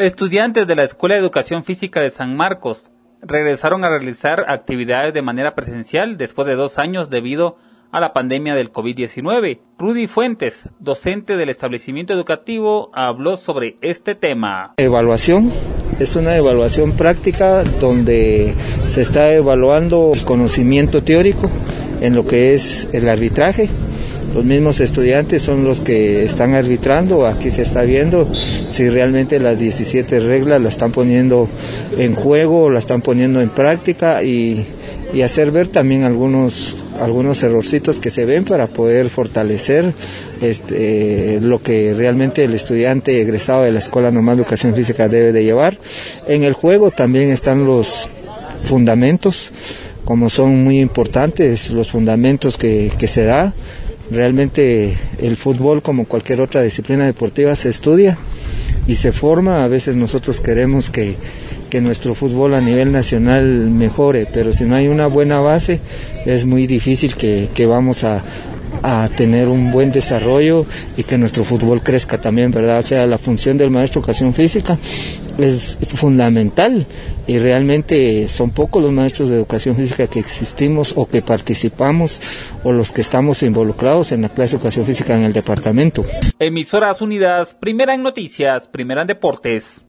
Estudiantes de la Escuela de Educación Física de San Marcos regresaron a realizar actividades de manera presencial después de dos años debido a la pandemia del COVID-19. Rudy Fuentes, docente del establecimiento educativo, habló sobre este tema. Evaluación. Es una evaluación práctica donde se está evaluando el conocimiento teórico en lo que es el arbitraje, los mismos estudiantes son los que están arbitrando, aquí se está viendo si realmente las 17 reglas las están poniendo en juego, las están poniendo en práctica y, hacer ver también algunos algunos errorcitos que se ven para poder fortalecer este, lo que realmente el estudiante egresado de la Escuela Normal de Educación Física debe de llevar. En el juego también están los fundamentos, como son muy importantes los fundamentos que, que se da Realmente el fútbol, como cualquier otra disciplina deportiva, se estudia y se forma. A veces nosotros queremos que, nuestro fútbol a nivel nacional mejore, pero si no hay una buena base, es muy difícil que, que vamos a, a tener un buen desarrollo y que nuestro fútbol crezca también, ¿verdad? O sea, la función del maestro de educación física es fundamental y realmente son pocos los maestros de educación física que existimos o que participamos o los que estamos involucrados en la clase de educación física en el departamento. Emisoras Unidas, primera en noticias, primera en deportes.